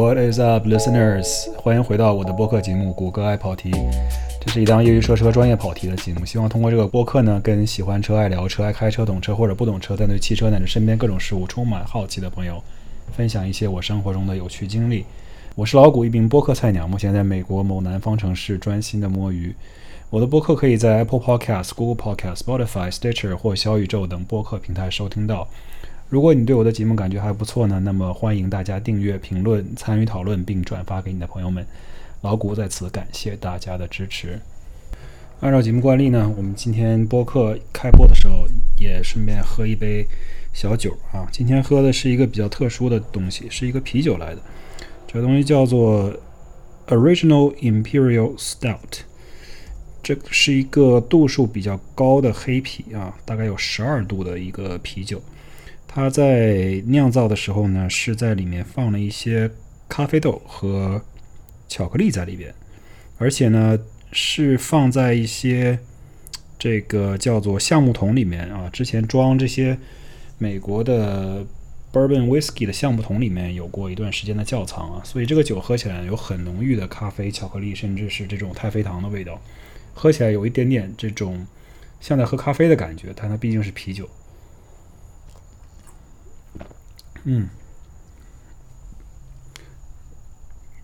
What is up, listeners？欢迎回到我的播客节目《谷歌爱跑题》。这是一档业余说车、专业跑题的节目。希望通过这个播客呢，跟喜欢车、爱聊车、爱开车、懂车或者不懂车，但对汽车乃至身边各种事物充满好奇的朋友，分享一些我生活中的有趣经历。我是老谷，一名播客菜鸟，目前在美国某南方城市专心的摸鱼。我的播客可以在 Apple Podcast、Google Podcast、Spotify、Stitcher 或小宇宙等播客平台收听到。如果你对我的节目感觉还不错呢，那么欢迎大家订阅、评论、参与讨论，并转发给你的朋友们。老谷在此感谢大家的支持。按照节目惯例呢，我们今天播客开播的时候也顺便喝一杯小酒啊。今天喝的是一个比较特殊的东西，是一个啤酒来的。这个东西叫做 Original Imperial Stout，这是一个度数比较高的黑啤啊，大概有十二度的一个啤酒。它在酿造的时候呢，是在里面放了一些咖啡豆和巧克力在里边，而且呢是放在一些这个叫做橡木桶里面啊。之前装这些美国的 bourbon whiskey 的橡木桶里面有过一段时间的窖藏啊，所以这个酒喝起来有很浓郁的咖啡、巧克力，甚至是这种太妃糖的味道，喝起来有一点点这种像在喝咖啡的感觉，但它毕竟是啤酒。嗯，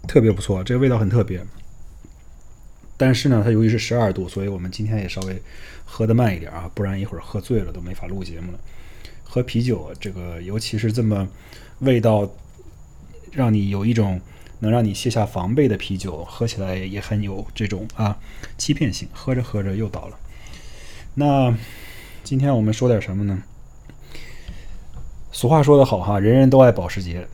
特别不错，这个味道很特别。但是呢，它由于是十二度，所以我们今天也稍微喝的慢一点啊，不然一会儿喝醉了都没法录节目了。喝啤酒，这个尤其是这么味道让你有一种能让你卸下防备的啤酒，喝起来也很有这种啊欺骗性。喝着喝着又倒了。那今天我们说点什么呢？俗话说得好哈，人人都爱保时捷。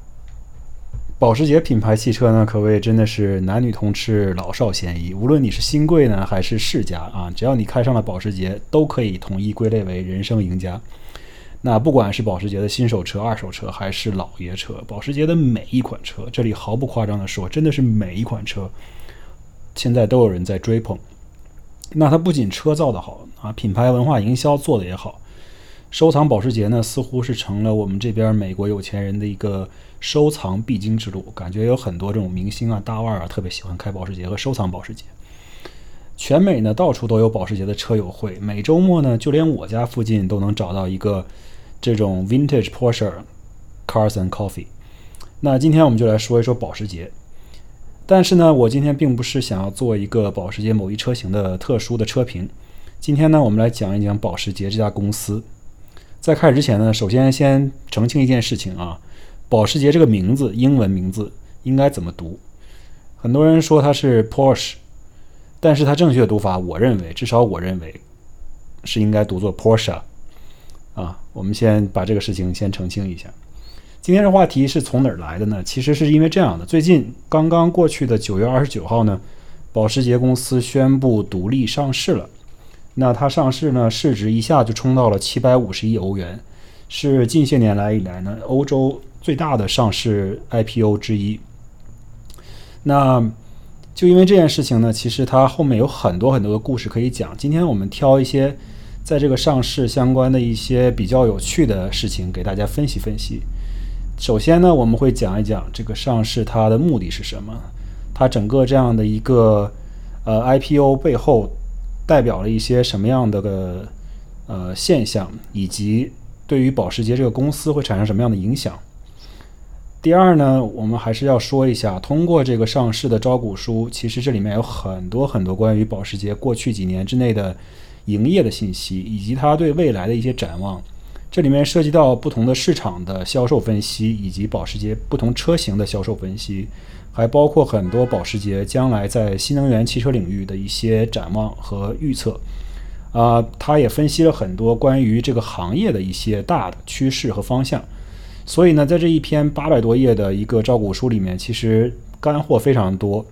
保时捷品牌汽车呢，可谓真的是男女通吃，老少咸宜。无论你是新贵呢，还是世家啊，只要你开上了保时捷，都可以统一归类为人生赢家。那不管是保时捷的新手车、二手车，还是老爷车，保时捷的每一款车，这里毫不夸张的说，真的是每一款车，现在都有人在追捧。那它不仅车造的好啊，品牌文化营销做的也好。收藏保时捷呢，似乎是成了我们这边美国有钱人的一个收藏必经之路。感觉有很多这种明星啊、大腕啊，特别喜欢开保时捷和收藏保时捷。全美呢，到处都有保时捷的车友会。每周末呢，就连我家附近都能找到一个这种 Vintage Porsche Cars and Coffee。那今天我们就来说一说保时捷。但是呢，我今天并不是想要做一个保时捷某一车型的特殊的车评。今天呢，我们来讲一讲保时捷这家公司。在开始之前呢，首先先澄清一件事情啊，保时捷这个名字，英文名字应该怎么读？很多人说它是 Porsche，但是它正确的读法，我认为，至少我认为是应该读作 Porsche 啊。我们先把这个事情先澄清一下。今天的话题是从哪儿来的呢？其实是因为这样的，最近刚刚过去的九月二十九号呢，保时捷公司宣布独立上市了。那它上市呢，市值一下就冲到了七百五十亿欧元，是近些年来以来呢欧洲最大的上市 IPO 之一。那就因为这件事情呢，其实它后面有很多很多的故事可以讲。今天我们挑一些在这个上市相关的一些比较有趣的事情给大家分析分析。首先呢，我们会讲一讲这个上市它的目的是什么，它整个这样的一个呃 IPO 背后。代表了一些什么样的个呃现象，以及对于保时捷这个公司会产生什么样的影响？第二呢，我们还是要说一下，通过这个上市的招股书，其实这里面有很多很多关于保时捷过去几年之内的营业的信息，以及它对未来的一些展望。这里面涉及到不同的市场的销售分析，以及保时捷不同车型的销售分析。还包括很多保时捷将来在新能源汽车领域的一些展望和预测，啊，他也分析了很多关于这个行业的一些大的趋势和方向。所以呢，在这一篇八百多页的一个招股书里面，其实干货非常多。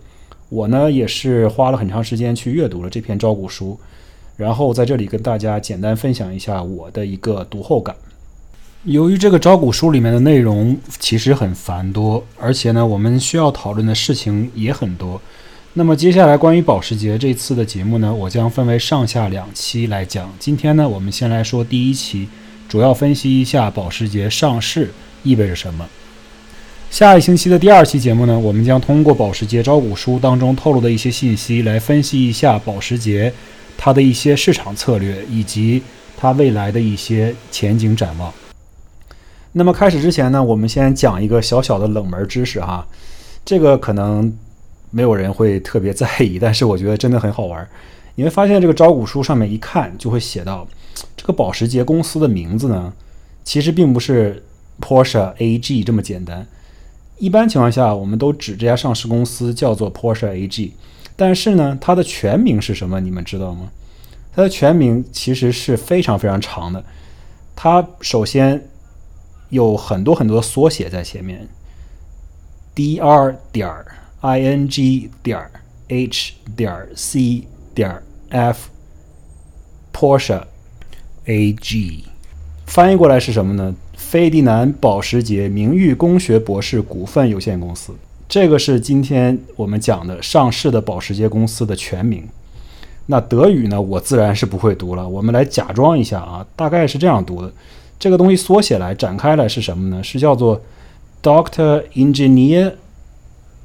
我呢也是花了很长时间去阅读了这篇招股书，然后在这里跟大家简单分享一下我的一个读后感。由于这个招股书里面的内容其实很繁多，而且呢，我们需要讨论的事情也很多。那么接下来关于保时捷这次的节目呢，我将分为上下两期来讲。今天呢，我们先来说第一期，主要分析一下保时捷上市意味着什么。下一星期的第二期节目呢，我们将通过保时捷招股书当中透露的一些信息，来分析一下保时捷它的一些市场策略以及它未来的一些前景展望。那么开始之前呢，我们先讲一个小小的冷门知识哈，这个可能没有人会特别在意，但是我觉得真的很好玩。你会发现这个招股书上面一看就会写到，这个保时捷公司的名字呢，其实并不是 Porsche AG 这么简单。一般情况下，我们都指这家上市公司叫做 Porsche AG，但是呢，它的全名是什么？你们知道吗？它的全名其实是非常非常长的。它首先有很多很多缩写在前面，Dr 点 ing 点 h 点 c 点 f Porsche AG，翻译过来是什么呢？费迪南保时捷名誉工学博士股份有限公司，这个是今天我们讲的上市的保时捷公司的全名。那德语呢，我自然是不会读了。我们来假装一下啊，大概是这样读的。这个东西缩写来展开来是什么呢？是叫做 Doctor Engineer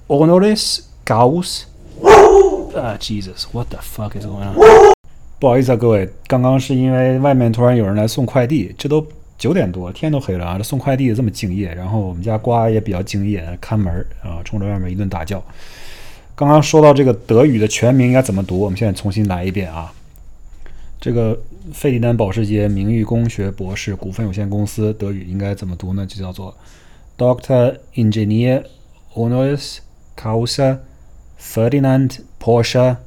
Honoris Causa。啊，Jesus，What the fuck is going on？不好意思啊，各位，刚刚是因为外面突然有人来送快递，这都。九点多，天都黑了啊！这送快递的这么敬业，然后我们家瓜也比较敬业，看门啊，冲着外面一顿大叫。刚刚说到这个德语的全名应该怎么读，我们现在重新来一遍啊。这个费迪南保时捷名誉工学博士股份有限公司德语应该怎么读呢？就叫做 Doctor Engineer Honoris Causa Ferdinand Porsche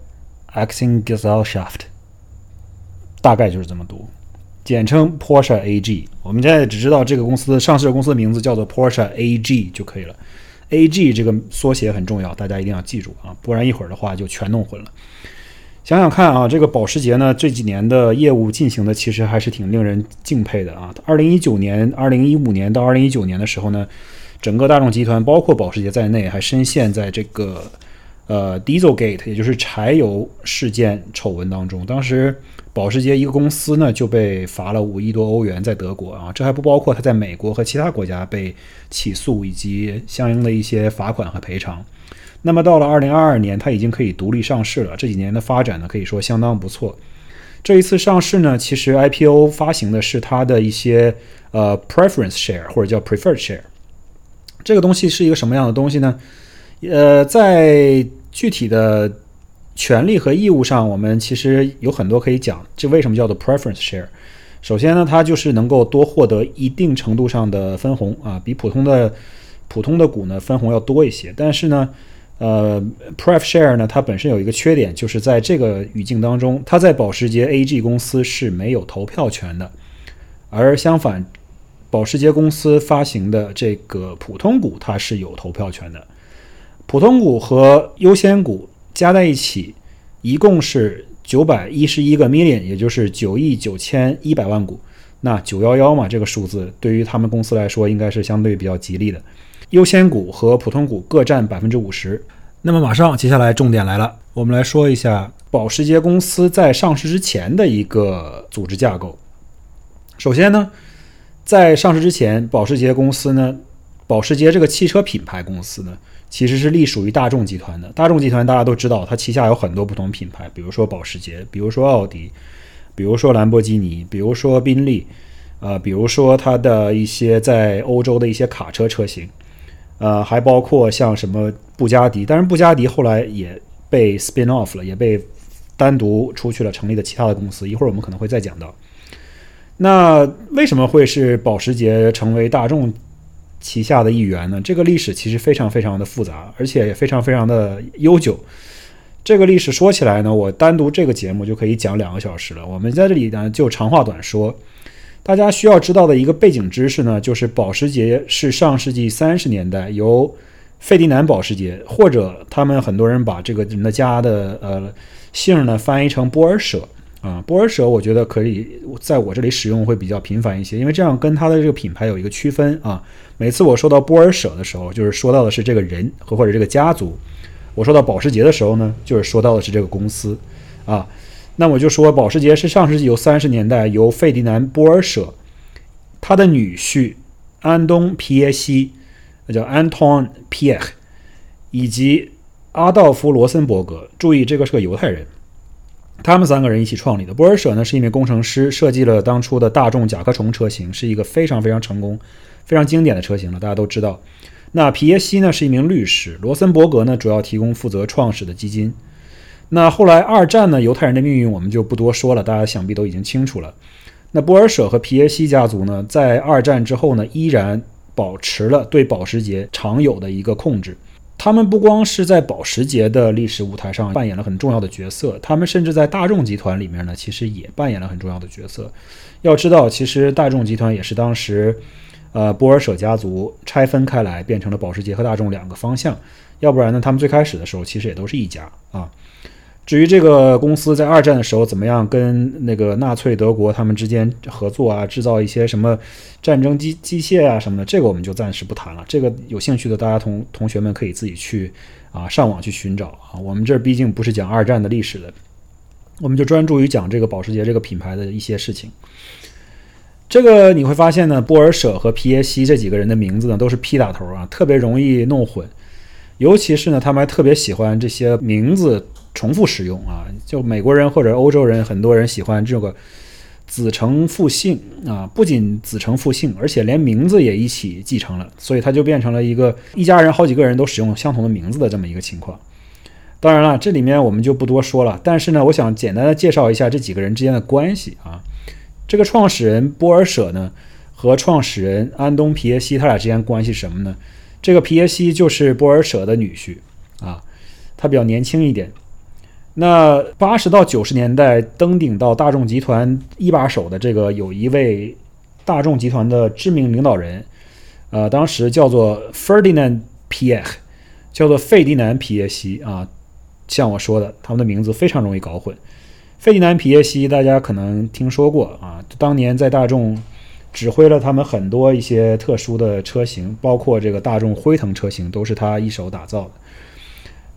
Aktiengesellschaft，大概就是这么读。简称 Porsche AG，我们现在只知道这个公司上市公司的名字叫做 Porsche AG 就可以了。AG 这个缩写很重要，大家一定要记住啊，不然一会儿的话就全弄混了。想想看啊，这个保时捷呢这几年的业务进行的其实还是挺令人敬佩的啊。二零一九年、二零一五年到二零一九年的时候呢，整个大众集团包括保时捷在内，还深陷在这个呃 Dieselgate，也就是柴油事件丑闻当中。当时。保时捷一个公司呢就被罚了五亿多欧元，在德国啊，这还不包括它在美国和其他国家被起诉以及相应的一些罚款和赔偿。那么到了二零二二年，它已经可以独立上市了。这几年的发展呢，可以说相当不错。这一次上市呢，其实 IPO 发行的是它的一些呃 preference share 或者叫 preferred share。这个东西是一个什么样的东西呢？呃，在具体的。权利和义务上，我们其实有很多可以讲。这为什么叫做 preference share？首先呢，它就是能够多获得一定程度上的分红啊，比普通的普通的股呢分红要多一些。但是呢，呃，pref share 呢，它本身有一个缺点，就是在这个语境当中，它在保时捷 AG 公司是没有投票权的，而相反，保时捷公司发行的这个普通股它是有投票权的。普通股和优先股。加在一起，一共是九百一十一个 million，也就是九亿九千一百万股。那九幺幺嘛，这个数字对于他们公司来说，应该是相对比较吉利的。优先股和普通股各占百分之五十。那么马上接下来重点来了，我们来说一下保时捷公司在上市之前的一个组织架构。首先呢，在上市之前，保时捷公司呢，保时捷这个汽车品牌公司呢。其实是隶属于大众集团的。大众集团大家都知道，它旗下有很多不同品牌，比如说保时捷，比如说奥迪，比如说兰博基尼，比如说宾利，呃，比如说它的一些在欧洲的一些卡车车型，呃，还包括像什么布加迪。但是布加迪后来也被 spin off 了，也被单独出去了，成立了其他的公司。一会儿我们可能会再讲到。那为什么会是保时捷成为大众？旗下的一员呢？这个历史其实非常非常的复杂，而且也非常非常的悠久。这个历史说起来呢，我单独这个节目就可以讲两个小时了。我们在这里呢就长话短说。大家需要知道的一个背景知识呢，就是保时捷是上世纪三十年代由费迪南保时捷，或者他们很多人把这个人的家的呃姓呢翻译成波尔舍。啊，波尔舍，我觉得可以在我这里使用会比较频繁一些，因为这样跟它的这个品牌有一个区分啊。每次我说到波尔舍的时候，就是说到的是这个人和或者这个家族；我说到保时捷的时候呢，就是说到的是这个公司啊。那我就说，保时捷是上世纪由三十年代由费迪南波尔舍他的女婿安东皮耶西那叫 Anton Piech，以及阿道夫·罗森伯格。注意，这个是个犹太人。他们三个人一起创立的。波尔舍呢是一名工程师，设计了当初的大众甲壳虫车型，是一个非常非常成功、非常经典的车型了，大家都知道。那皮耶西呢是一名律师，罗森伯格呢主要提供负责创始的基金。那后来二战呢，犹太人的命运我们就不多说了，大家想必都已经清楚了。那波尔舍和皮耶西家族呢，在二战之后呢，依然保持了对保时捷常有的一个控制。他们不光是在保时捷的历史舞台上扮演了很重要的角色，他们甚至在大众集团里面呢，其实也扮演了很重要的角色。要知道，其实大众集团也是当时，呃，波尔舍家族拆分开来变成了保时捷和大众两个方向。要不然呢，他们最开始的时候其实也都是一家啊。至于这个公司在二战的时候怎么样跟那个纳粹德国他们之间合作啊，制造一些什么战争机机械啊什么的，这个我们就暂时不谈了。这个有兴趣的大家同同学们可以自己去啊上网去寻找啊。我们这毕竟不是讲二战的历史的，我们就专注于讲这个保时捷这个品牌的一些事情。这个你会发现呢，波尔舍和皮耶西这几个人的名字呢都是 P 打头啊，特别容易弄混。尤其是呢，他们还特别喜欢这些名字。重复使用啊，就美国人或者欧洲人，很多人喜欢这个子承父姓啊，不仅子承父姓，而且连名字也一起继承了，所以它就变成了一个一家人好几个人都使用相同的名字的这么一个情况。当然了，这里面我们就不多说了，但是呢，我想简单的介绍一下这几个人之间的关系啊。这个创始人波尔舍呢和创始人安东皮耶西他俩之间关系什么呢？这个皮耶西就是波尔舍的女婿啊，他比较年轻一点。那八十到九十年代登顶到大众集团一把手的这个有一位大众集团的知名领导人，呃，当时叫做 Ferdinand Piech，叫做费迪南皮耶西啊。像我说的，他们的名字非常容易搞混。费迪南皮耶西大家可能听说过啊，当年在大众指挥了他们很多一些特殊的车型，包括这个大众辉腾车型都是他一手打造的。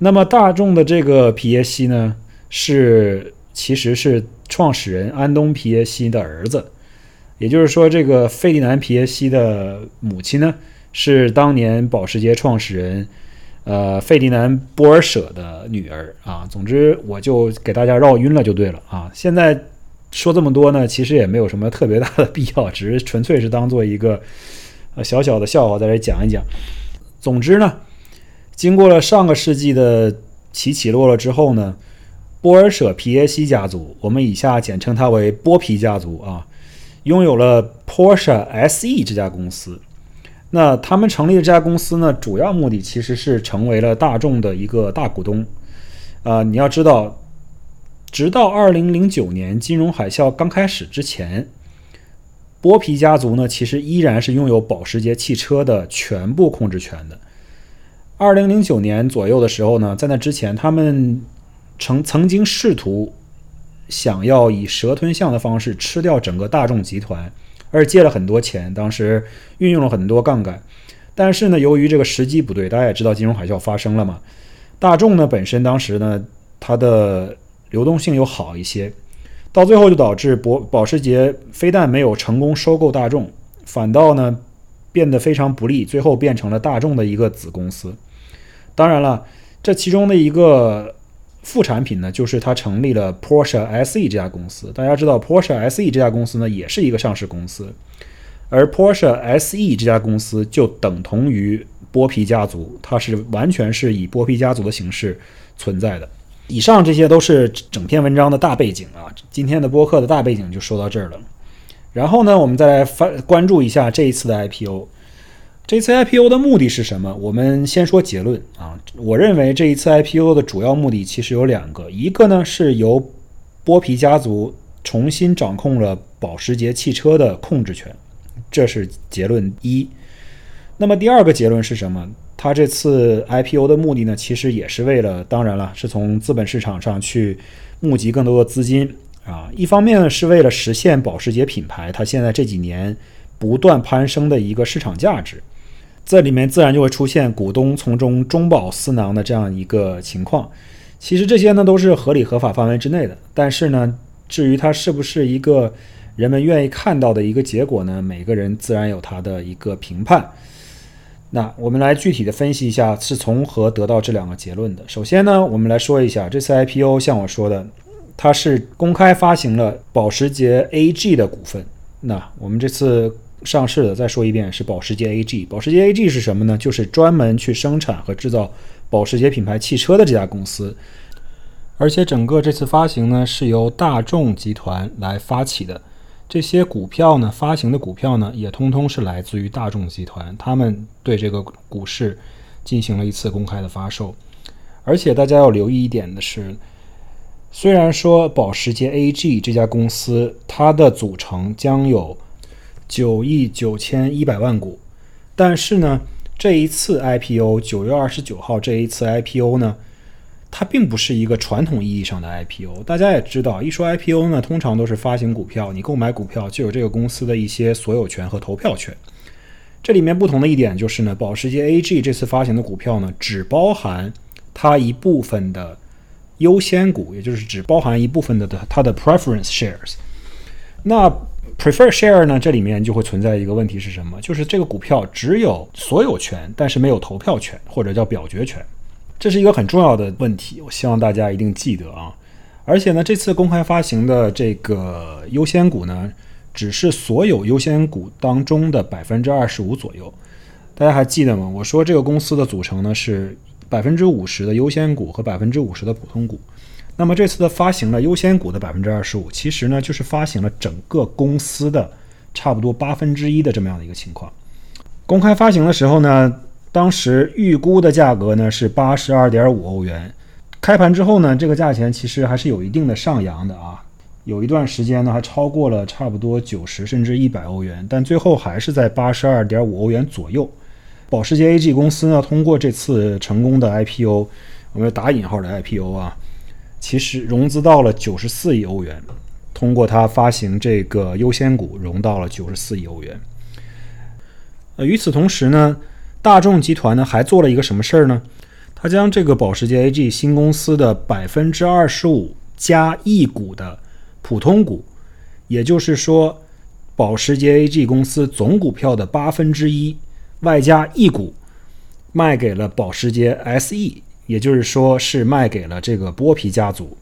那么大众的这个皮耶西呢，是其实是创始人安东皮耶西的儿子，也就是说，这个费迪南皮耶西的母亲呢，是当年保时捷创始人，呃，费迪南波尔舍的女儿啊。总之，我就给大家绕晕了就对了啊。现在说这么多呢，其实也没有什么特别大的必要，只是纯粹是当做一个呃小小的笑话在这讲一讲。总之呢。经过了上个世纪的起起落落之后呢，波尔舍皮耶西家族，我们以下简称它为波皮家族啊，拥有了 Porsche SE 这家公司。那他们成立的这家公司呢，主要目的其实是成为了大众的一个大股东。啊，你要知道，直到2009年金融海啸刚开始之前，波皮家族呢，其实依然是拥有保时捷汽车的全部控制权的。二零零九年左右的时候呢，在那之前，他们曾曾经试图想要以蛇吞象的方式吃掉整个大众集团，而借了很多钱，当时运用了很多杠杆。但是呢，由于这个时机不对，大家也知道金融海啸发生了嘛。大众呢本身当时呢，它的流动性又好一些，到最后就导致博保时捷非但没有成功收购大众，反倒呢变得非常不利，最后变成了大众的一个子公司。当然了，这其中的一个副产品呢，就是他成立了 Porsche SE 这家公司。大家知道，Porsche SE 这家公司呢，也是一个上市公司，而 Porsche SE 这家公司就等同于波皮家族，它是完全是以波皮家族的形式存在的。以上这些都是整篇文章的大背景啊，今天的播客的大背景就说到这儿了。然后呢，我们再来翻关注一下这一次的 IPO。这次 IPO 的目的是什么？我们先说结论啊。我认为这一次 IPO 的主要目的其实有两个，一个呢是由波皮家族重新掌控了保时捷汽车的控制权，这是结论一。那么第二个结论是什么？他这次 IPO 的目的呢，其实也是为了，当然了，是从资本市场上去募集更多的资金啊。一方面呢，是为了实现保时捷品牌它现在这几年不断攀升的一个市场价值。这里面自然就会出现股东从中中饱私囊的这样一个情况。其实这些呢都是合理合法范围之内的，但是呢，至于它是不是一个人们愿意看到的一个结果呢？每个人自然有他的一个评判。那我们来具体的分析一下是从何得到这两个结论的。首先呢，我们来说一下这次 IPO，像我说的，它是公开发行了保时捷 AG 的股份。那我们这次上市的，再说一遍是保时捷 AG。保时捷 AG 是什么呢？就是专门去生产和制造保时捷品牌汽车的这家公司。而且整个这次发行呢，是由大众集团来发起的。这些股票呢，发行的股票呢，也通通是来自于大众集团，他们对这个股市进行了一次公开的发售。而且大家要留意一点的是，虽然说保时捷 AG 这家公司它的组成将有九亿九千一百万股，但是呢，这一次 IPO 九月二十九号这一次 IPO 呢。它并不是一个传统意义上的 IPO，大家也知道，一说 IPO 呢，通常都是发行股票，你购买股票就有这个公司的一些所有权和投票权。这里面不同的一点就是呢，保时捷 AG 这次发行的股票呢，只包含它一部分的优先股，也就是只包含一部分的它的 preference shares。那 prefer share 呢，这里面就会存在一个问题是什么？就是这个股票只有所有权，但是没有投票权或者叫表决权。这是一个很重要的问题，我希望大家一定记得啊！而且呢，这次公开发行的这个优先股呢，只是所有优先股当中的百分之二十五左右。大家还记得吗？我说这个公司的组成呢是百分之五十的优先股和百分之五十的普通股。那么这次的发行了优先股的百分之二十五，其实呢就是发行了整个公司的差不多八分之一的这么样的一个情况。公开发行的时候呢。当时预估的价格呢是八十二点五欧元，开盘之后呢，这个价钱其实还是有一定的上扬的啊，有一段时间呢还超过了差不多九十甚至一百欧元，但最后还是在八十二点五欧元左右。保时捷 AG 公司呢，通过这次成功的 IPO，我们打引号的 IPO 啊，其实融资到了九十四亿欧元，通过它发行这个优先股融到了九十四亿欧元。呃，与此同时呢。大众集团呢还做了一个什么事儿呢？他将这个保时捷 AG 新公司的百分之二十五加一股的普通股，也就是说，保时捷 AG 公司总股票的八分之一外加一股，卖给了保时捷 SE，也就是说是卖给了这个波皮家族。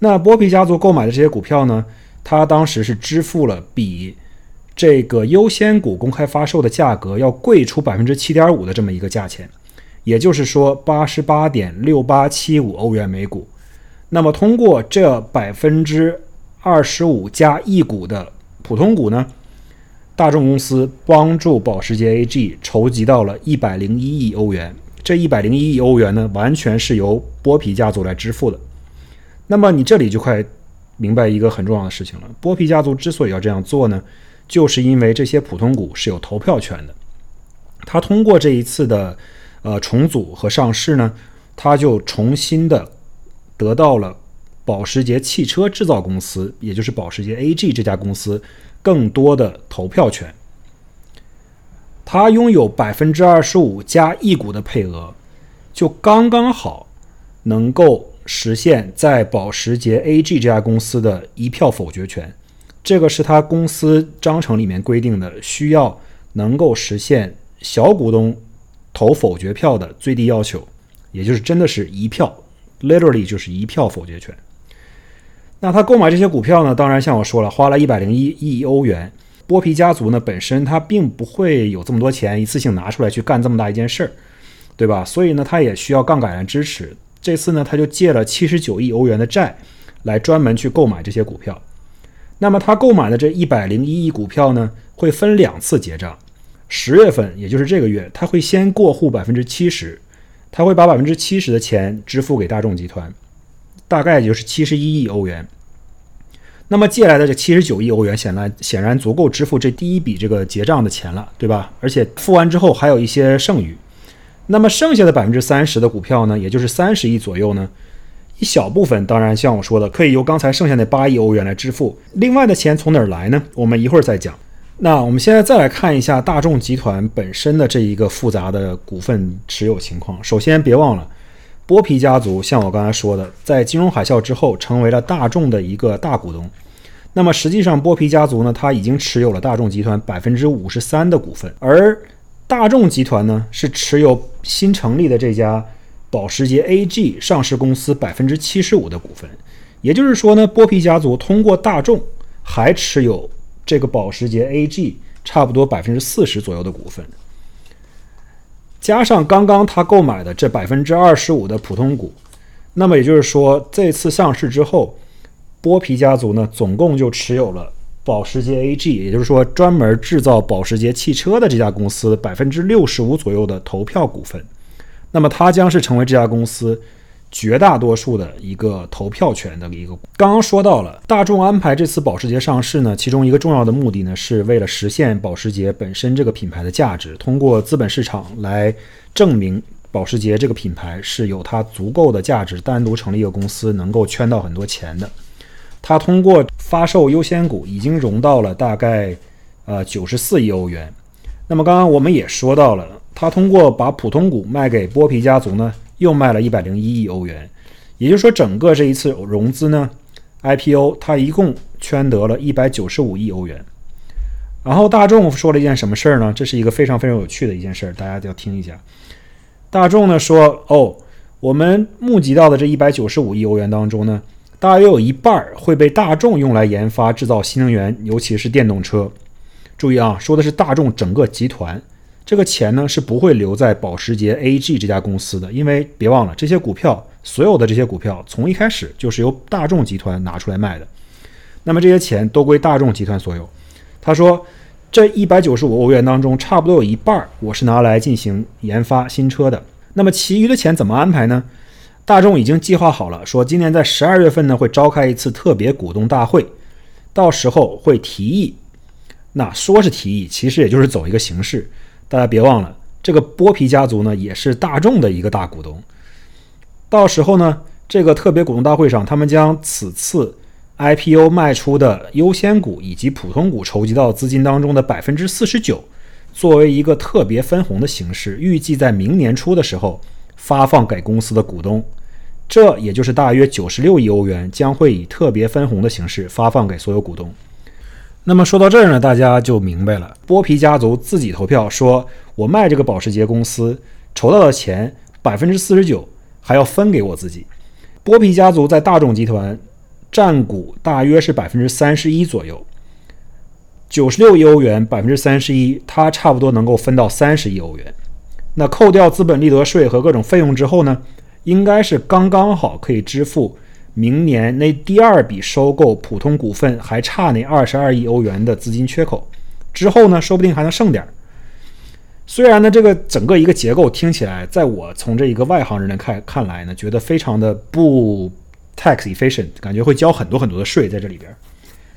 那波皮家族购买的这些股票呢，他当时是支付了比。这个优先股公开发售的价格要贵出百分之七点五的这么一个价钱，也就是说八十八点六八七五欧元每股。那么通过这百分之二十五加一股的普通股呢，大众公司帮助保时捷 AG 筹集到了一百零一亿欧元。这一百零一亿欧元呢，完全是由波皮家族来支付的。那么你这里就快明白一个很重要的事情了：波皮家族之所以要这样做呢？就是因为这些普通股是有投票权的，他通过这一次的呃重组和上市呢，他就重新的得到了保时捷汽车制造公司，也就是保时捷 AG 这家公司更多的投票权。他拥有百分之二十五加一股的配额，就刚刚好能够实现在保时捷 AG 这家公司的一票否决权。这个是他公司章程里面规定的，需要能够实现小股东投否决票的最低要求，也就是真的是一票，literally 就是一票否决权。那他购买这些股票呢？当然像我说了，花了一百零一亿欧元。波皮家族呢本身他并不会有这么多钱一次性拿出来去干这么大一件事儿，对吧？所以呢，他也需要杠杆来支持。这次呢，他就借了七十九亿欧元的债来专门去购买这些股票。那么他购买的这一百零一亿股票呢，会分两次结账。十月份，也就是这个月，他会先过户百分之七十，他会把百分之七十的钱支付给大众集团，大概就是七十一亿欧元。那么借来的这七十九亿欧元，显然显然足够支付这第一笔这个结账的钱了，对吧？而且付完之后还有一些剩余。那么剩下的百分之三十的股票呢，也就是三十亿左右呢？一小部分，当然像我说的，可以由刚才剩下那八亿欧元来支付。另外的钱从哪儿来呢？我们一会儿再讲。那我们现在再来看一下大众集团本身的这一个复杂的股份持有情况。首先，别忘了，波皮家族像我刚才说的，在金融海啸之后成为了大众的一个大股东。那么实际上，波皮家族呢，他已经持有了大众集团百分之五十三的股份，而大众集团呢是持有新成立的这家保时捷 AG 上市公司百分之七十五的股份，也就是说呢，波皮家族通过大众还持有这个保时捷 AG 差不多百分之四十左右的股份，加上刚刚他购买的这百分之二十五的普通股，那么也就是说，这次上市之后，波皮家族呢总共就持有了。保时捷 AG，也就是说专门制造保时捷汽车的这家公司百分之六十五左右的投票股份，那么它将是成为这家公司绝大多数的一个投票权的一个。刚刚说到了大众安排这次保时捷上市呢，其中一个重要的目的呢，是为了实现保时捷本身这个品牌的价值，通过资本市场来证明保时捷这个品牌是有它足够的价值，单独成立一个公司能够圈到很多钱的。它通过发售优先股，已经融到了大概呃九十四亿欧元。那么刚刚我们也说到了，它通过把普通股卖给剥皮家族呢，又卖了一百零一亿欧元。也就是说，整个这一次融资呢，IPO 它一共圈得了一百九十五亿欧元。然后大众说了一件什么事儿呢？这是一个非常非常有趣的一件事儿，大家要听一下。大众呢说，哦，我们募集到的这一百九十五亿欧元当中呢。大约有一半会被大众用来研发制造新能源，尤其是电动车。注意啊，说的是大众整个集团，这个钱呢是不会留在保时捷 AG 这家公司的，因为别忘了，这些股票，所有的这些股票从一开始就是由大众集团拿出来卖的。那么这些钱都归大众集团所有。他说，这一百九十五欧元当中，差不多有一半我是拿来进行研发新车的。那么其余的钱怎么安排呢？大众已经计划好了，说今年在十二月份呢会召开一次特别股东大会，到时候会提议。那说是提议，其实也就是走一个形式。大家别忘了，这个剥皮家族呢也是大众的一个大股东。到时候呢，这个特别股东大会上，他们将此次 IPO 卖出的优先股以及普通股筹集到资金当中的百分之四十九，作为一个特别分红的形式，预计在明年初的时候发放给公司的股东。这也就是大约九十六亿欧元将会以特别分红的形式发放给所有股东。那么说到这儿呢，大家就明白了，剥皮家族自己投票说，我卖这个保时捷公司筹到的钱百分之四十九还要分给我自己。剥皮家族在大众集团占股大约是百分之三十一左右，九十六亿欧元百分之三十一，他差不多能够分到三十亿欧元。那扣掉资本利得税和各种费用之后呢？应该是刚刚好可以支付明年那第二笔收购普通股份还差那二十二亿欧元的资金缺口，之后呢，说不定还能剩点儿。虽然呢，这个整个一个结构听起来，在我从这一个外行人的看看来呢，觉得非常的不 tax efficient，感觉会交很多很多的税在这里边。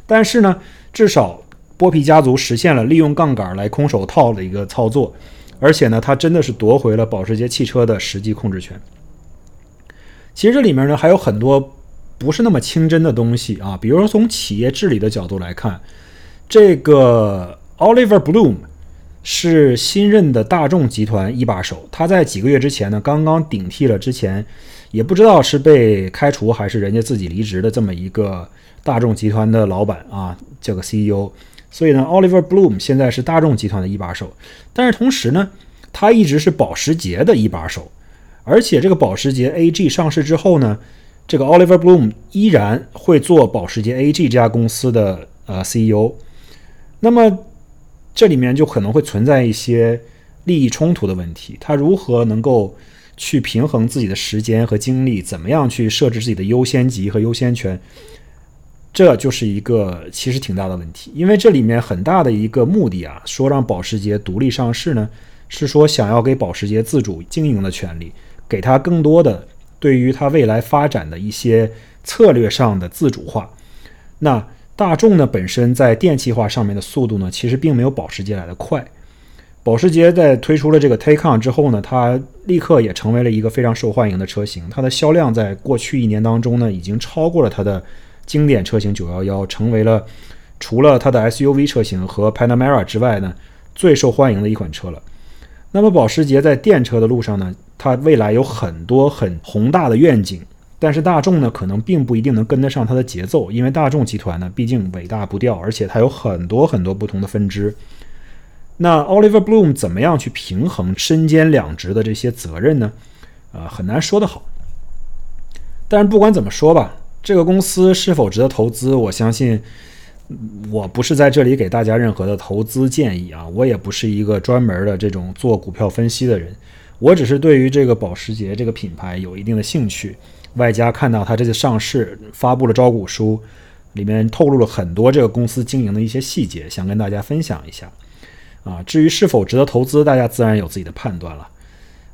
但是呢，至少剥皮家族实现了利用杠杆来空手套的一个操作，而且呢，他真的是夺回了保时捷汽车的实际控制权。其实这里面呢还有很多不是那么清真的东西啊，比如说从企业治理的角度来看，这个 Oliver Bloom 是新任的大众集团一把手，他在几个月之前呢刚刚顶替了之前也不知道是被开除还是人家自己离职的这么一个大众集团的老板啊，这个 CEO，所以呢 Oliver Bloom 现在是大众集团的一把手，但是同时呢他一直是保时捷的一把手。而且这个保时捷 AG 上市之后呢，这个 Oliver Bloom 依然会做保时捷 AG 这家公司的呃 CEO。那么这里面就可能会存在一些利益冲突的问题。他如何能够去平衡自己的时间和精力？怎么样去设置自己的优先级和优先权？这就是一个其实挺大的问题。因为这里面很大的一个目的啊，说让保时捷独立上市呢，是说想要给保时捷自主经营的权利。给他更多的对于它未来发展的一些策略上的自主化。那大众呢本身在电气化上面的速度呢，其实并没有保时捷来的快。保时捷在推出了这个 Taycan 之后呢，它立刻也成为了一个非常受欢迎的车型。它的销量在过去一年当中呢，已经超过了它的经典车型911，成为了除了它的 SUV 车型和 Panamera 之外呢，最受欢迎的一款车了。那么保时捷在电车的路上呢，它未来有很多很宏大的愿景，但是大众呢可能并不一定能跟得上它的节奏，因为大众集团呢毕竟伟大不掉，而且它有很多很多不同的分支。那 Oliver Bloom 怎么样去平衡身兼两职的这些责任呢？啊，很难说得好。但是不管怎么说吧，这个公司是否值得投资，我相信。我不是在这里给大家任何的投资建议啊，我也不是一个专门的这种做股票分析的人，我只是对于这个保时捷这个品牌有一定的兴趣，外加看到它这次上市发布了招股书，里面透露了很多这个公司经营的一些细节，想跟大家分享一下。啊，至于是否值得投资，大家自然有自己的判断了。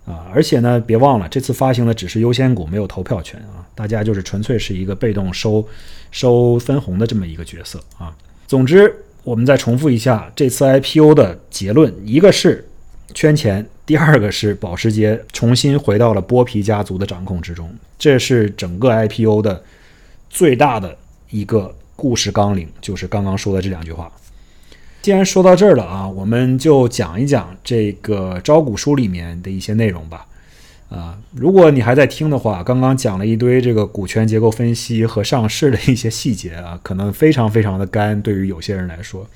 啊，而且呢，别忘了这次发行的只是优先股，没有投票权啊，大家就是纯粹是一个被动收。收分红的这么一个角色啊。总之，我们再重复一下这次 IPO 的结论：一个是圈钱，第二个是保时捷重新回到了剥皮家族的掌控之中。这是整个 IPO 的最大的一个故事纲领，就是刚刚说的这两句话。既然说到这儿了啊，我们就讲一讲这个招股书里面的一些内容吧。啊，如果你还在听的话，刚刚讲了一堆这个股权结构分析和上市的一些细节啊，可能非常非常的干，对于有些人来说，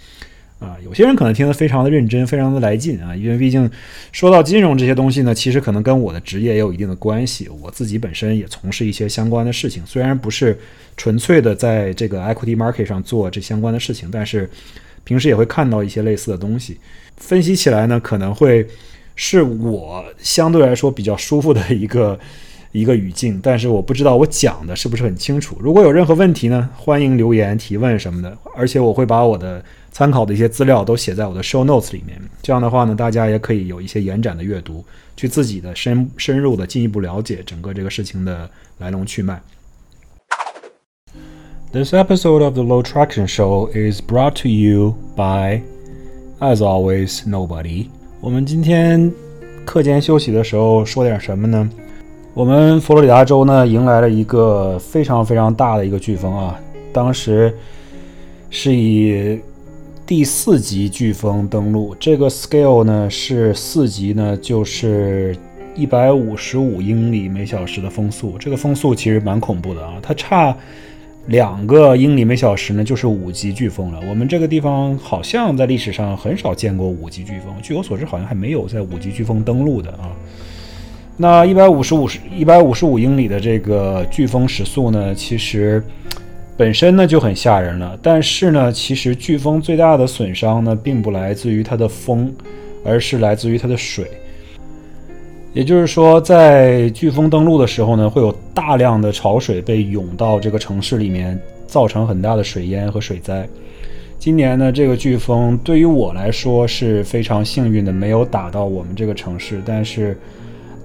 啊，有些人可能听得非常的认真，非常的来劲啊，因为毕竟说到金融这些东西呢，其实可能跟我的职业也有一定的关系，我自己本身也从事一些相关的事情，虽然不是纯粹的在这个 equity market 上做这相关的事情，但是平时也会看到一些类似的东西，分析起来呢，可能会。是我相对来说比较舒服的一个一个语境，但是我不知道我讲的是不是很清楚。如果有任何问题呢，欢迎留言提问什么的。而且我会把我的参考的一些资料都写在我的 show notes 里面。这样的话呢，大家也可以有一些延展的阅读，去自己的深深入的进一步了解整个这个事情的来龙去脉。This episode of the Low Traction Show is brought to you by, as always, nobody. 我们今天课间休息的时候说点什么呢？我们佛罗里达州呢迎来了一个非常非常大的一个飓风啊，当时是以第四级飓风登陆，这个 scale 呢是四级呢就是一百五十五英里每小时的风速，这个风速其实蛮恐怖的啊，它差。两个英里每小时呢，就是五级飓风了。我们这个地方好像在历史上很少见过五级飓风，据我所知，好像还没有在五级飓风登陆的啊。那一百五十五十一百五十五英里的这个飓风时速呢，其实本身呢就很吓人了。但是呢，其实飓风最大的损伤呢，并不来自于它的风，而是来自于它的水。也就是说，在飓风登陆的时候呢，会有大量的潮水被涌到这个城市里面，造成很大的水淹和水灾。今年呢，这个飓风对于我来说是非常幸运的，没有打到我们这个城市，但是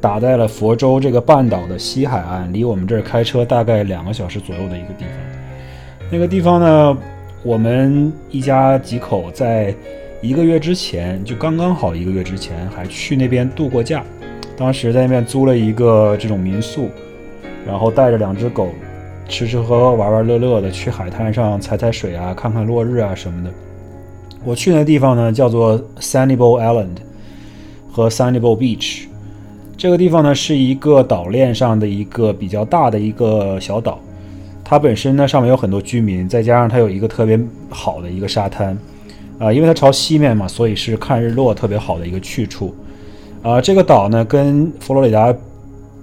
打在了佛州这个半岛的西海岸，离我们这儿开车大概两个小时左右的一个地方。那个地方呢，我们一家几口在一个月之前，就刚刚好一个月之前，还去那边度过假。当时在那边租了一个这种民宿，然后带着两只狗，吃吃喝喝、玩玩乐乐的去海滩上踩踩水啊，看看落日啊什么的。我去那地方呢，叫做 Sunnybowl Island 和 Sunnybowl Beach。这个地方呢是一个岛链上的一个比较大的一个小岛，它本身呢上面有很多居民，再加上它有一个特别好的一个沙滩，啊，因为它朝西面嘛，所以是看日落特别好的一个去处。啊，这个岛呢，跟佛罗里达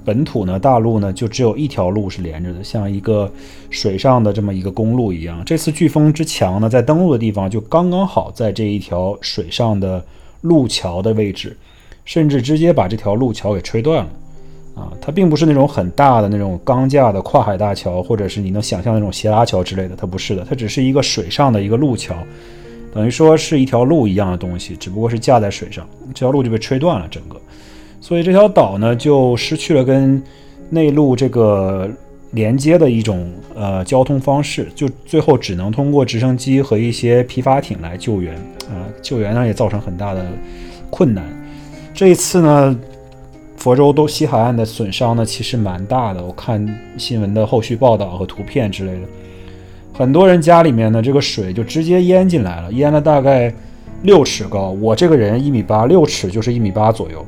本土呢，大陆呢，就只有一条路是连着的，像一个水上的这么一个公路一样。这次飓风之强呢，在登陆的地方就刚刚好在这一条水上的路桥的位置，甚至直接把这条路桥给吹断了。啊，它并不是那种很大的那种钢架的跨海大桥，或者是你能想象那种斜拉桥之类的，它不是的，它只是一个水上的一个路桥。等于说是一条路一样的东西，只不过是架在水上，这条路就被吹断了，整个，所以这条岛呢就失去了跟内陆这个连接的一种呃交通方式，就最后只能通过直升机和一些皮筏艇来救援啊，救援呢也造成很大的困难。这一次呢，佛州东西海岸的损伤呢其实蛮大的，我看新闻的后续报道和图片之类的。很多人家里面呢，这个水就直接淹进来了，淹了大概六尺高。我这个人一米八，六尺就是一米八左右。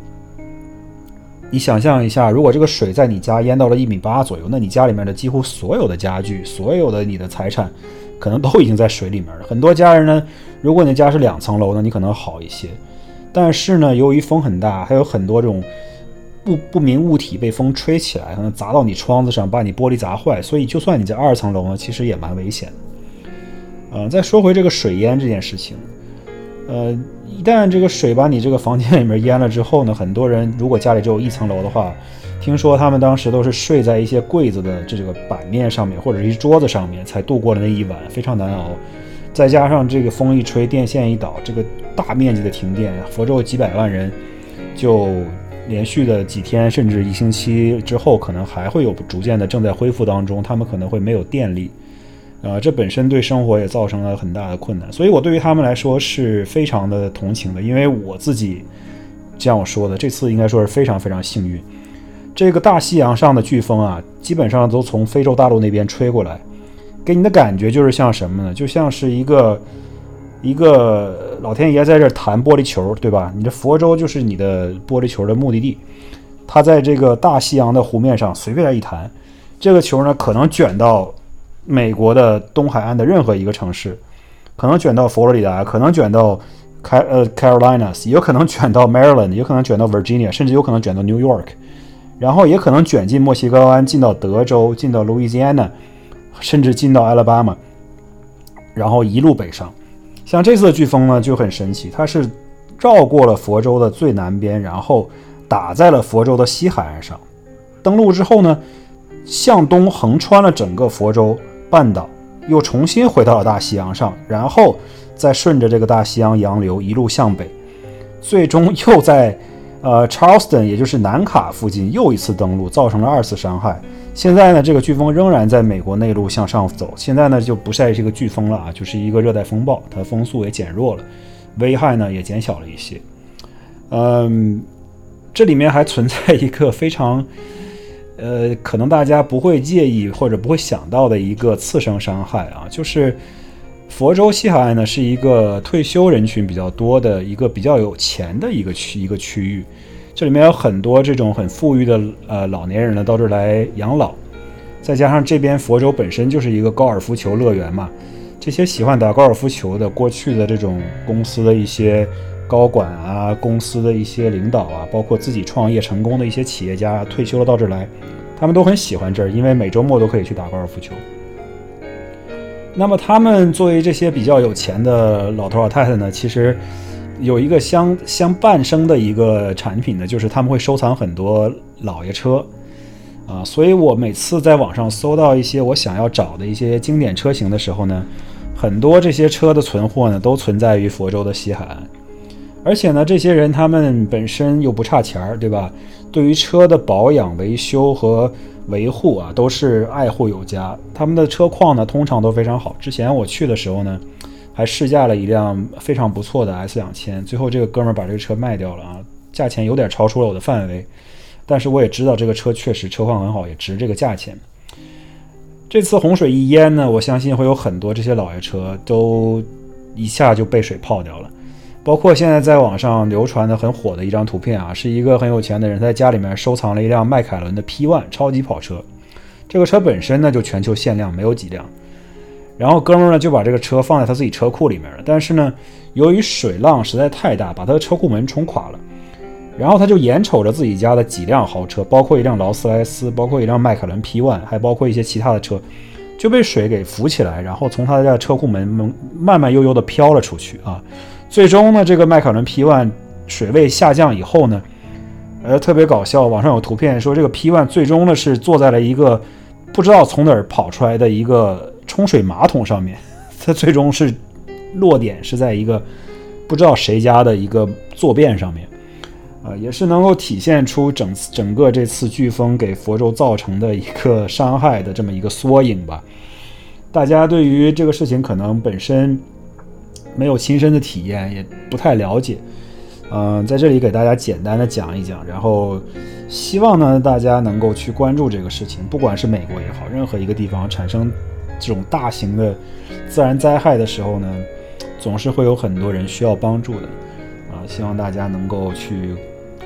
你想象一下，如果这个水在你家淹到了一米八左右，那你家里面的几乎所有的家具、所有的你的财产，可能都已经在水里面了。很多家人呢，如果你家是两层楼呢，你可能好一些。但是呢，由于风很大，还有很多这种不不明物体被风吹起来，可能砸到你窗子上，把你玻璃砸坏，所以就算你在二层楼呢，其实也蛮危险。呃，再说回这个水淹这件事情，呃，一旦这个水把你这个房间里面淹了之后呢，很多人如果家里只有一层楼的话，听说他们当时都是睡在一些柜子的这个板面上面，或者是一桌子上面，才度过了那一晚，非常难熬。再加上这个风一吹，电线一倒，这个大面积的停电，佛州几百万人就连续的几天甚至一星期之后，可能还会有逐渐的正在恢复当中，他们可能会没有电力，啊，这本身对生活也造成了很大的困难，所以我对于他们来说是非常的同情的，因为我自己像我说的，这次应该说是非常非常幸运，这个大西洋上的飓风啊，基本上都从非洲大陆那边吹过来。给你的感觉就是像什么呢？就像是一个一个老天爷在这弹玻璃球，对吧？你的佛州就是你的玻璃球的目的地，它在这个大西洋的湖面上随便一弹，这个球呢可能卷到美国的东海岸的任何一个城市，可能卷到佛罗里达，可能卷到开呃 Carolinas，有可能卷到 Maryland，有可能卷到 Virginia，甚至有可能卷到 New York，然后也可能卷进墨西哥湾，进到德州，进到 Louisiana。甚至进到阿拉巴马，然后一路北上。像这次的飓风呢，就很神奇，它是绕过了佛州的最南边，然后打在了佛州的西海岸上。登陆之后呢，向东横穿了整个佛州半岛，又重新回到了大西洋上，然后再顺着这个大西洋洋流一路向北，最终又在。呃，Charleston，也就是南卡附近又一次登陆，造成了二次伤害。现在呢，这个飓风仍然在美国内陆向上走。现在呢，就不再是一个飓风了啊，就是一个热带风暴，它风速也减弱了，危害呢也减小了一些。嗯，这里面还存在一个非常，呃，可能大家不会介意或者不会想到的一个次生伤害啊，就是。佛州西海岸呢，是一个退休人群比较多的一个比较有钱的一个区一个区域，这里面有很多这种很富裕的呃老年人呢到这儿来养老，再加上这边佛州本身就是一个高尔夫球乐园嘛，这些喜欢打高尔夫球的过去的这种公司的一些高管啊，公司的一些领导啊，包括自己创业成功的一些企业家退休了到这儿来，他们都很喜欢这儿，因为每周末都可以去打高尔夫球。那么他们作为这些比较有钱的老头老太太呢，其实有一个相相伴生的一个产品呢，就是他们会收藏很多老爷车啊。所以我每次在网上搜到一些我想要找的一些经典车型的时候呢，很多这些车的存货呢都存在于佛州的西海岸，而且呢，这些人他们本身又不差钱儿，对吧？对于车的保养、维修和维护啊，都是爱护有加。他们的车况呢，通常都非常好。之前我去的时候呢，还试驾了一辆非常不错的 S 两千。最后这个哥们儿把这个车卖掉了啊，价钱有点超出了我的范围。但是我也知道这个车确实车况很好，也值这个价钱。这次洪水一淹呢，我相信会有很多这些老爷车都一下就被水泡掉了。包括现在在网上流传的很火的一张图片啊，是一个很有钱的人在家里面收藏了一辆迈凯伦的 P1 超级跑车。这个车本身呢就全球限量，没有几辆。然后哥们儿呢就把这个车放在他自己车库里面了。但是呢，由于水浪实在太大，把他的车库门冲垮了。然后他就眼瞅着自己家的几辆豪车，包括一辆劳斯莱斯，包括一辆迈凯伦 P1，还包括一些其他的车，就被水给浮起来，然后从他的车库门门慢慢悠悠地飘了出去啊。最终呢，这个迈凯伦 P1 水位下降以后呢，呃，特别搞笑。网上有图片说，这个 P1 最终呢是坐在了一个不知道从哪儿跑出来的一个冲水马桶上面。它最终是落点是在一个不知道谁家的一个坐便上面，啊，也是能够体现出整整个这次飓风给佛州造成的一个伤害的这么一个缩影吧。大家对于这个事情可能本身。没有亲身的体验，也不太了解，嗯，在这里给大家简单的讲一讲，然后希望呢大家能够去关注这个事情，不管是美国也好，任何一个地方产生这种大型的自然灾害的时候呢，总是会有很多人需要帮助的，啊，希望大家能够去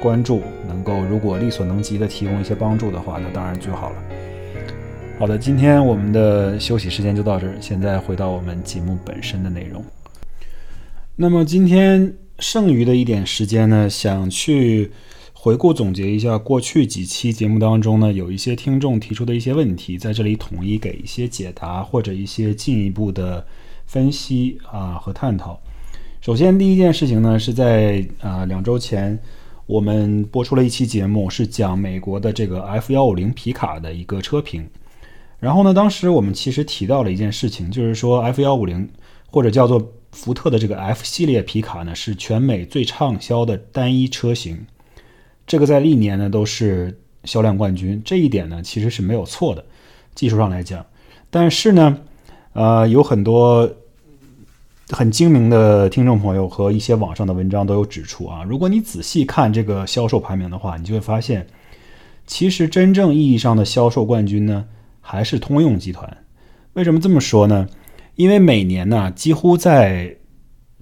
关注，能够如果力所能及的提供一些帮助的话，那当然最好了。好的，今天我们的休息时间就到这儿，现在回到我们节目本身的内容。那么今天剩余的一点时间呢，想去回顾总结一下过去几期节目当中呢，有一些听众提出的一些问题，在这里统一给一些解答或者一些进一步的分析啊和探讨。首先，第一件事情呢，是在啊两周前，我们播出了一期节目，是讲美国的这个 F 幺五零皮卡的一个车评。然后呢，当时我们其实提到了一件事情，就是说 F 幺五零或者叫做福特的这个 F 系列皮卡呢，是全美最畅销的单一车型，这个在历年呢都是销量冠军，这一点呢其实是没有错的，技术上来讲。但是呢，呃，有很多很精明的听众朋友和一些网上的文章都有指出啊，如果你仔细看这个销售排名的话，你就会发现，其实真正意义上的销售冠军呢还是通用集团。为什么这么说呢？因为每年呢，几乎在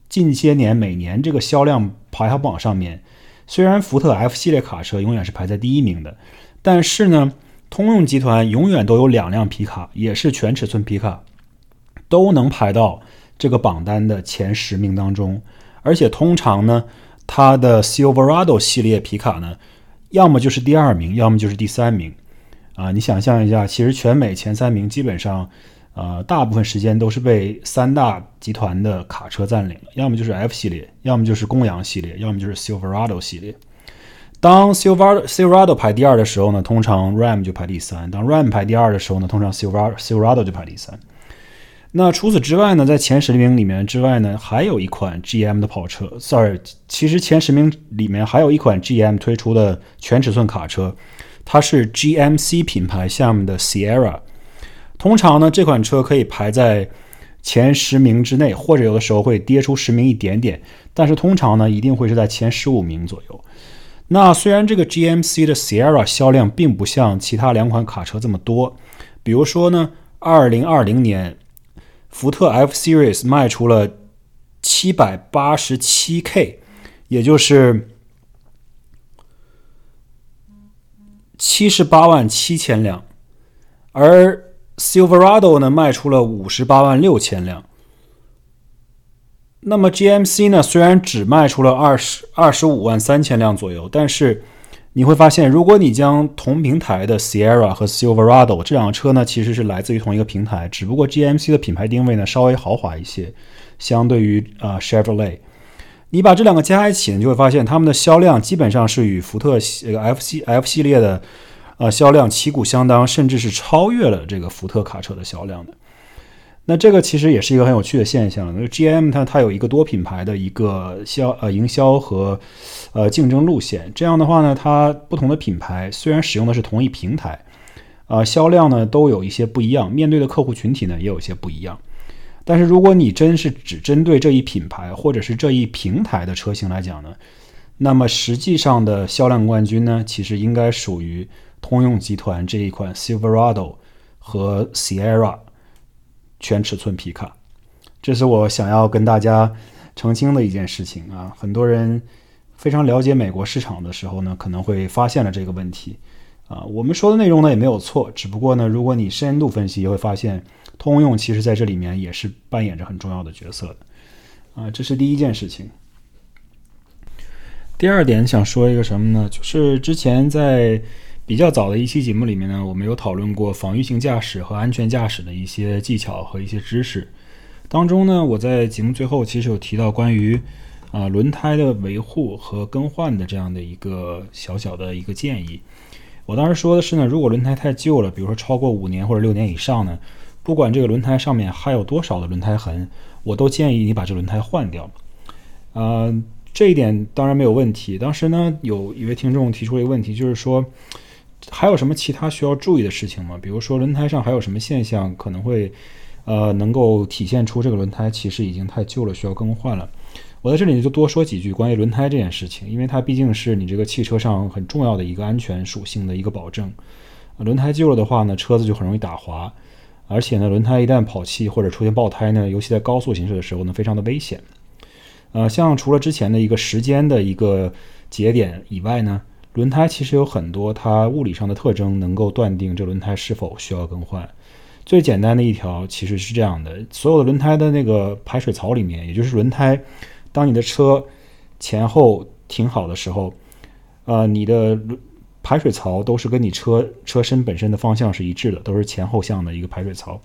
近些年每年这个销量排行榜上面，虽然福特 F 系列卡车永远是排在第一名的，但是呢，通用集团永远都有两辆皮卡，也是全尺寸皮卡，都能排到这个榜单的前十名当中。而且通常呢，它的 Silverado 系列皮卡呢，要么就是第二名，要么就是第三名。啊，你想象一下，其实全美前三名基本上。呃，大部分时间都是被三大集团的卡车占领了，要么就是 F 系列，要么就是公羊系列，要么就是 Silverado 系列。当 Silverado Silverado 排第二的时候呢，通常 Ram 就排第三；当 Ram 排第二的时候呢，通常 Silverado Silverado 就排第三。那除此之外呢，在前十名里面之外呢，还有一款 GM 的跑车。Sorry，其实前十名里面还有一款 GM 推出的全尺寸卡车，它是 GMC 品牌下面的 Sierra。通常呢，这款车可以排在前十名之内，或者有的时候会跌出十名一点点，但是通常呢，一定会是在前十五名左右。那虽然这个 GMC 的 Sierra 销量并不像其他两款卡车这么多，比如说呢，二零二零年福特 F Series 卖出了七百八十七 K，也就是七十八万七千辆，而 Silverado 呢卖出了五十八万六千辆，那么 GMC 呢虽然只卖出了二十二十五万三千辆左右，但是你会发现，如果你将同平台的 Sierra 和 Silverado 这辆车呢其实是来自于同一个平台，只不过 GMC 的品牌定位呢稍微豪华一些，相对于啊 Chevrolet，你把这两个加一起，你就会发现它们的销量基本上是与福特 F 系 F 系列的。啊，销量旗鼓相当，甚至是超越了这个福特卡车的销量的。那这个其实也是一个很有趣的现象。那 GM 它它有一个多品牌的一个销呃营销和呃竞争路线。这样的话呢，它不同的品牌虽然使用的是同一平台，啊销量呢都有一些不一样，面对的客户群体呢也有一些不一样。但是如果你真是只针对这一品牌或者是这一平台的车型来讲呢，那么实际上的销量冠军呢，其实应该属于。通用集团这一款 Silverado 和 Sierra 全尺寸皮卡，这是我想要跟大家澄清的一件事情啊。很多人非常了解美国市场的时候呢，可能会发现了这个问题啊。我们说的内容呢也没有错，只不过呢，如果你深度分析，也会发现通用其实在这里面也是扮演着很重要的角色的啊。这是第一件事情。第二点想说一个什么呢？就是之前在比较早的一期节目里面呢，我们有讨论过防御性驾驶和安全驾驶的一些技巧和一些知识。当中呢，我在节目最后其实有提到关于啊轮胎的维护和更换的这样的一个小小的一个建议。我当时说的是呢，如果轮胎太旧了，比如说超过五年或者六年以上呢，不管这个轮胎上面还有多少的轮胎痕，我都建议你把这轮胎换掉。呃，这一点当然没有问题。当时呢，有一位听众提出了一个问题，就是说。还有什么其他需要注意的事情吗？比如说轮胎上还有什么现象可能会，呃，能够体现出这个轮胎其实已经太旧了，需要更换了。我在这里就多说几句关于轮胎这件事情，因为它毕竟是你这个汽车上很重要的一个安全属性的一个保证。轮胎旧了的话呢，车子就很容易打滑，而且呢，轮胎一旦跑气或者出现爆胎呢，尤其在高速行驶的时候呢，非常的危险。呃，像除了之前的一个时间的一个节点以外呢。轮胎其实有很多它物理上的特征，能够断定这轮胎是否需要更换。最简单的一条其实是这样的：所有的轮胎的那个排水槽里面，也就是轮胎，当你的车前后停好的时候，呃，你的排水槽都是跟你车车身本身的方向是一致的，都是前后向的一个排水槽。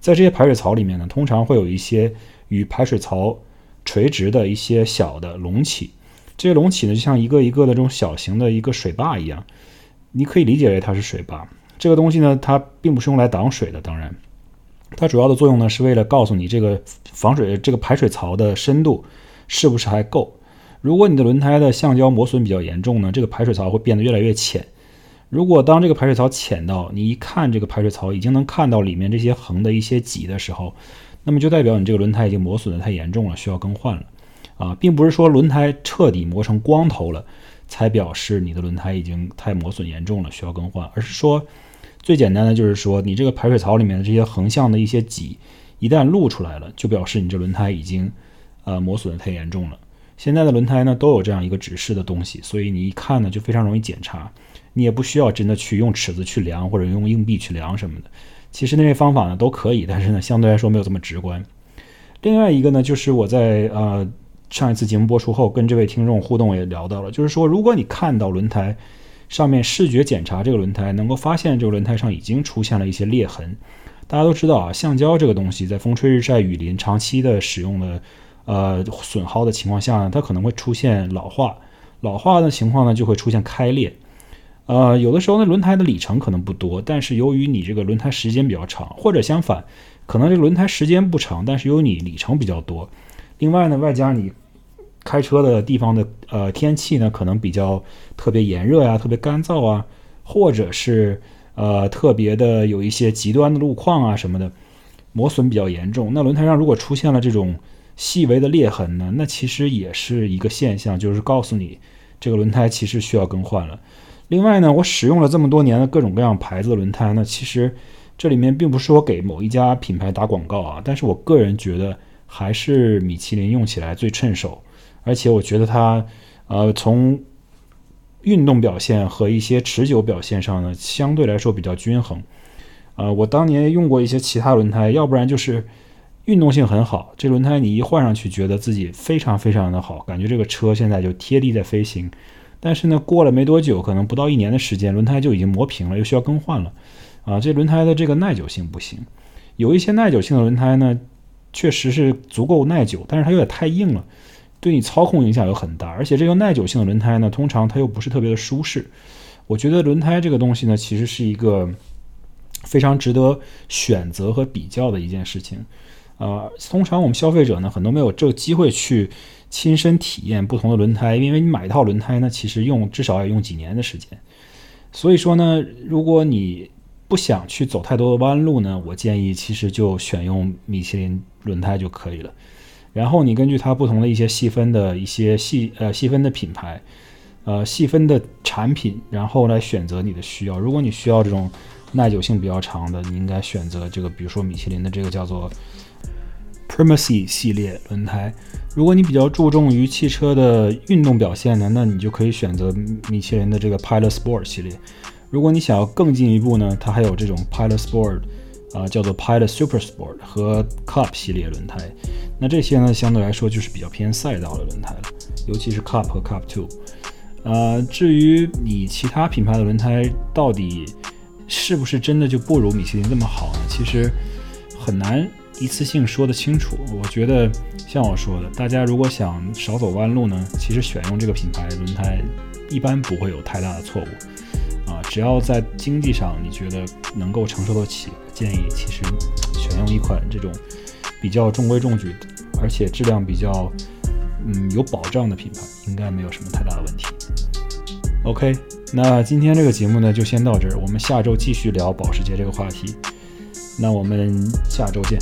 在这些排水槽里面呢，通常会有一些与排水槽垂直的一些小的隆起，这些隆起呢，就像一个一个的这种小型的一个水坝一样，你可以理解为它是水坝。这个东西呢，它并不是用来挡水的，当然，它主要的作用呢，是为了告诉你这个防水这个排水槽的深度是不是还够。如果你的轮胎的橡胶磨损比较严重呢，这个排水槽会变得越来越浅。如果当这个排水槽浅到你一看这个排水槽已经能看到里面这些横的一些脊的时候，那么就代表你这个轮胎已经磨损的太严重了，需要更换了。啊，并不是说轮胎彻底磨成光头了才表示你的轮胎已经太磨损严重了，需要更换，而是说最简单的就是说你这个排水槽里面的这些横向的一些挤一旦露出来了，就表示你这轮胎已经呃磨损的太严重了。现在的轮胎呢都有这样一个指示的东西，所以你一看呢就非常容易检查，你也不需要真的去用尺子去量或者用硬币去量什么的。其实那些方法呢都可以，但是呢相对来说没有这么直观。另外一个呢就是我在呃上一次节目播出后跟这位听众互动也聊到了，就是说如果你看到轮胎上面视觉检查这个轮胎，能够发现这个轮胎上已经出现了一些裂痕。大家都知道啊，橡胶这个东西在风吹日晒雨淋长期的使用的。呃，损耗的情况下呢，它可能会出现老化，老化的情况呢就会出现开裂。呃，有的时候呢，轮胎的里程可能不多，但是由于你这个轮胎时间比较长，或者相反，可能这个轮胎时间不长，但是由于你里程比较多，另外呢，外加你开车的地方的呃天气呢，可能比较特别炎热呀，特别干燥啊，或者是呃特别的有一些极端的路况啊什么的，磨损比较严重。那轮胎上如果出现了这种，细微的裂痕呢，那其实也是一个现象，就是告诉你这个轮胎其实需要更换了。另外呢，我使用了这么多年的各种各样牌子的轮胎呢，其实这里面并不是说给某一家品牌打广告啊，但是我个人觉得还是米其林用起来最趁手，而且我觉得它呃从运动表现和一些持久表现上呢，相对来说比较均衡。呃，我当年用过一些其他轮胎，要不然就是。运动性很好，这轮胎你一换上去，觉得自己非常非常的好，感觉这个车现在就贴地在飞行。但是呢，过了没多久，可能不到一年的时间，轮胎就已经磨平了，又需要更换了。啊，这轮胎的这个耐久性不行。有一些耐久性的轮胎呢，确实是足够耐久，但是它有点太硬了，对你操控影响又很大。而且这个耐久性的轮胎呢，通常它又不是特别的舒适。我觉得轮胎这个东西呢，其实是一个非常值得选择和比较的一件事情。呃，通常我们消费者呢，很多没有这个机会去亲身体验不同的轮胎，因为你买一套轮胎呢，其实用至少要用几年的时间。所以说呢，如果你不想去走太多的弯路呢，我建议其实就选用米其林轮胎就可以了。然后你根据它不同的一些细分的一些细呃细分的品牌，呃细分的产品，然后来选择你的需要。如果你需要这种耐久性比较长的，你应该选择这个，比如说米其林的这个叫做。Primacy 系列轮胎，如果你比较注重于汽车的运动表现呢，那你就可以选择米其林的这个 Pilot Sport 系列。如果你想要更进一步呢，它还有这种 Pilot Sport，啊，叫做 Pilot Super Sport 和 Cup 系列轮胎。那这些呢，相对来说就是比较偏赛道的轮胎了，尤其是 Cup 和 Cup Two。呃，至于你其他品牌的轮胎到底是不是真的就不如米其林这么好呢？其实很难。一次性说得清楚，我觉得像我说的，大家如果想少走弯路呢，其实选用这个品牌轮胎一般不会有太大的错误啊。只要在经济上你觉得能够承受得起，建议其实选用一款这种比较中规中矩，而且质量比较嗯有保障的品牌，应该没有什么太大的问题。OK，那今天这个节目呢就先到这儿，我们下周继续聊保时捷这个话题。那我们下周见。